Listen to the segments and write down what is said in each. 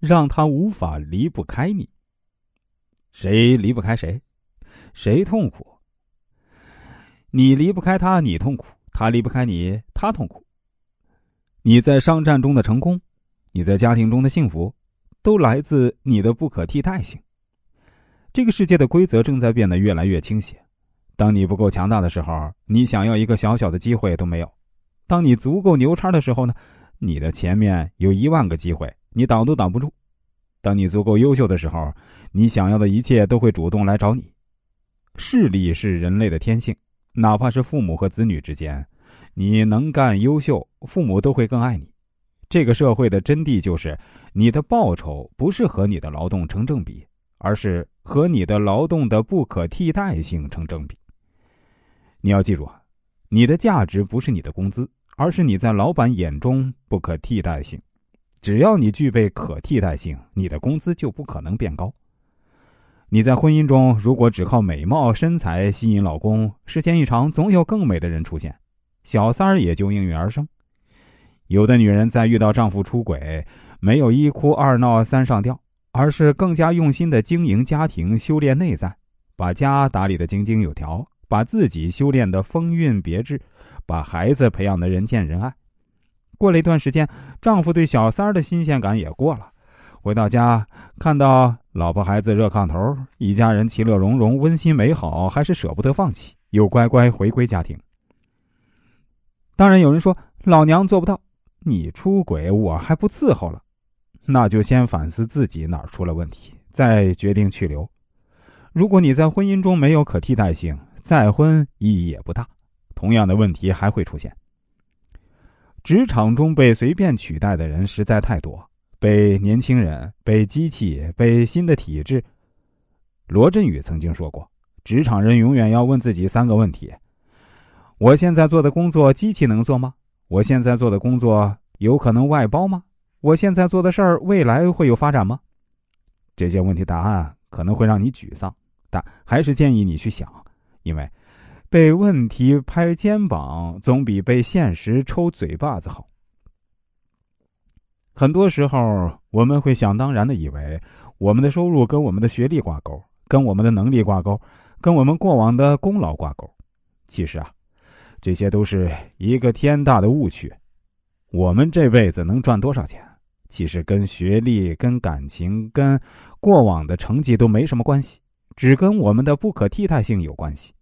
让他无法离不开你。谁离不开谁？谁痛苦？你离不开他，你痛苦；他离不开你，他痛苦。你在商战中的成功，你在家庭中的幸福，都来自你的不可替代性。这个世界的规则正在变得越来越倾斜。当你不够强大的时候，你想要一个小小的机会都没有；当你足够牛叉的时候呢，你的前面有一万个机会，你挡都挡不住；当你足够优秀的时候，你想要的一切都会主动来找你。势力是人类的天性，哪怕是父母和子女之间，你能干优秀，父母都会更爱你。这个社会的真谛就是，你的报酬不是和你的劳动成正比，而是和你的劳动的不可替代性成正比。你要记住啊，你的价值不是你的工资，而是你在老板眼中不可替代性。只要你具备可替代性，你的工资就不可能变高。你在婚姻中如果只靠美貌身材吸引老公，时间一长，总有更美的人出现，小三儿也就应运而生。有的女人在遇到丈夫出轨，没有一哭二闹三上吊，而是更加用心的经营家庭，修炼内在，把家打理的井井有条。把自己修炼的风韵别致，把孩子培养的人见人爱。过了一段时间，丈夫对小三儿的新鲜感也过了。回到家，看到老婆孩子热炕头，一家人其乐融融，温馨美好，还是舍不得放弃，又乖乖回归家庭。当然，有人说老娘做不到，你出轨我还不伺候了，那就先反思自己哪儿出了问题，再决定去留。如果你在婚姻中没有可替代性，再婚意义也不大，同样的问题还会出现。职场中被随便取代的人实在太多，被年轻人、被机器、被新的体制。罗振宇曾经说过：“职场人永远要问自己三个问题：我现在做的工作机器能做吗？我现在做的工作有可能外包吗？我现在做的事儿未来会有发展吗？”这些问题答案可能会让你沮丧，但还是建议你去想。因为被问题拍肩膀总比被现实抽嘴巴子好。很多时候，我们会想当然的以为，我们的收入跟我们的学历挂钩，跟我们的能力挂钩，跟我们过往的功劳挂钩。其实啊，这些都是一个天大的误区。我们这辈子能赚多少钱，其实跟学历、跟感情、跟过往的成绩都没什么关系。只跟我们的不可替代性有关系。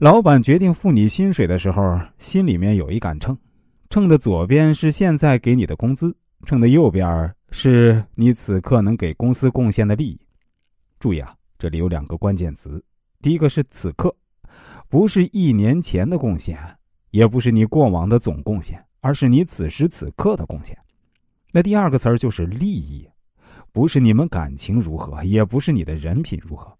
老板决定付你薪水的时候，心里面有一杆秤，秤的左边是现在给你的工资，秤的右边是你此刻能给公司贡献的利益。注意啊，这里有两个关键词：第一个是此刻，不是一年前的贡献，也不是你过往的总贡献，而是你此时此刻的贡献。那第二个词儿就是利益。不是你们感情如何，也不是你的人品如何。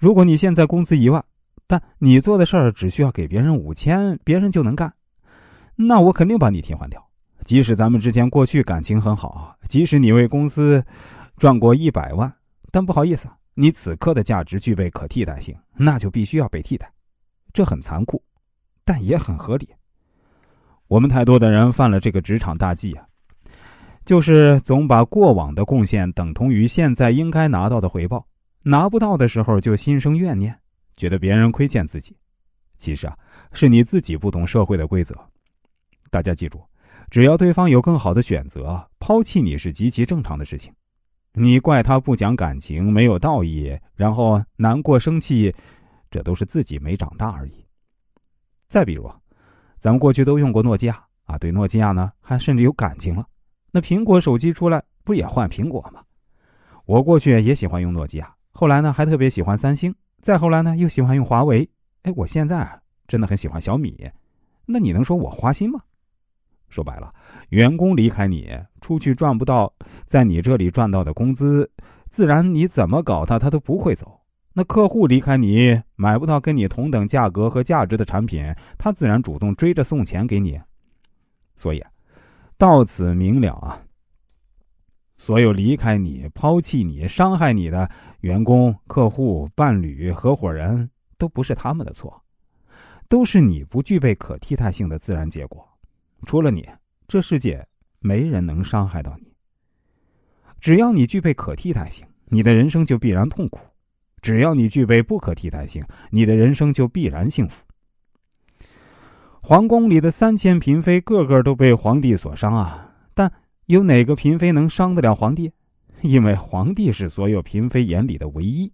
如果你现在工资一万，但你做的事儿只需要给别人五千，别人就能干，那我肯定把你替换掉。即使咱们之前过去感情很好，即使你为公司赚过一百万，但不好意思，你此刻的价值具备可替代性，那就必须要被替代。这很残酷，但也很合理。我们太多的人犯了这个职场大忌啊。就是总把过往的贡献等同于现在应该拿到的回报，拿不到的时候就心生怨念，觉得别人亏欠自己。其实啊，是你自己不懂社会的规则。大家记住，只要对方有更好的选择，抛弃你是极其正常的事情。你怪他不讲感情、没有道义，然后难过生气，这都是自己没长大而已。再比如，咱们过去都用过诺基亚啊，对诺基亚呢还甚至有感情了。那苹果手机出来，不也换苹果吗？我过去也喜欢用诺基亚，后来呢还特别喜欢三星，再后来呢又喜欢用华为。哎，我现在真的很喜欢小米。那你能说我花心吗？说白了，员工离开你，出去赚不到在你这里赚到的工资，自然你怎么搞他，他都不会走。那客户离开你，买不到跟你同等价格和价值的产品，他自然主动追着送钱给你。所以。啊到此明了啊！所有离开你、抛弃你、伤害你的员工、客户、伴侣、合伙人，都不是他们的错，都是你不具备可替代性的自然结果。除了你，这世界没人能伤害到你。只要你具备可替代性，你的人生就必然痛苦；只要你具备不可替代性，你的人生就必然幸福。皇宫里的三千嫔妃，个个都被皇帝所伤啊！但有哪个嫔妃能伤得了皇帝？因为皇帝是所有嫔妃眼里的唯一，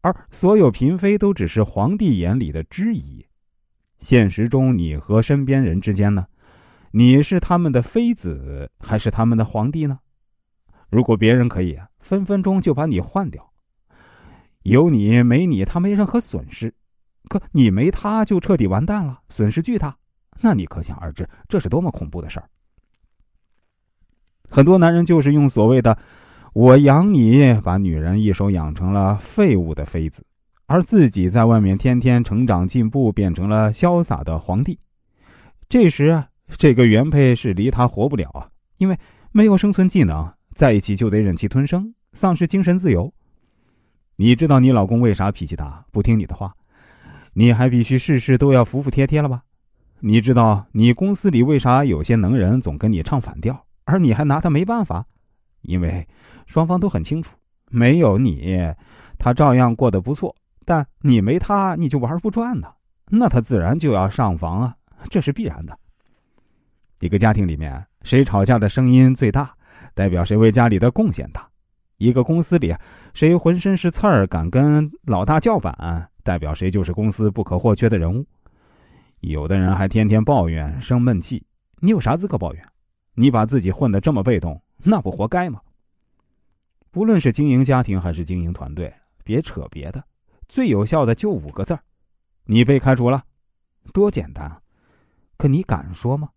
而所有嫔妃都只是皇帝眼里的之一。现实中，你和身边人之间呢？你是他们的妃子，还是他们的皇帝呢？如果别人可以分分钟就把你换掉，有你没你，他没任何损失；可你没他，就彻底完蛋了，损失巨大。那你可想而知，这是多么恐怖的事儿。很多男人就是用所谓的“我养你”，把女人一手养成了废物的妃子，而自己在外面天天成长进步，变成了潇洒的皇帝。这时，这个原配是离他活不了啊，因为没有生存技能。在一起就得忍气吞声，丧失精神自由。你知道你老公为啥脾气大，不听你的话？你还必须事事都要服服帖帖了吧？你知道你公司里为啥有些能人总跟你唱反调，而你还拿他没办法？因为双方都很清楚，没有你，他照样过得不错；但你没他，你就玩不转呢。那他自然就要上房啊，这是必然的。一个家庭里面，谁吵架的声音最大？代表谁为家里的贡献大？一个公司里，谁浑身是刺儿，敢跟老大叫板，代表谁就是公司不可或缺的人物。有的人还天天抱怨生闷气，你有啥资格抱怨？你把自己混得这么被动，那不活该吗？不论是经营家庭还是经营团队，别扯别的，最有效的就五个字儿：你被开除了，多简单啊！可你敢说吗？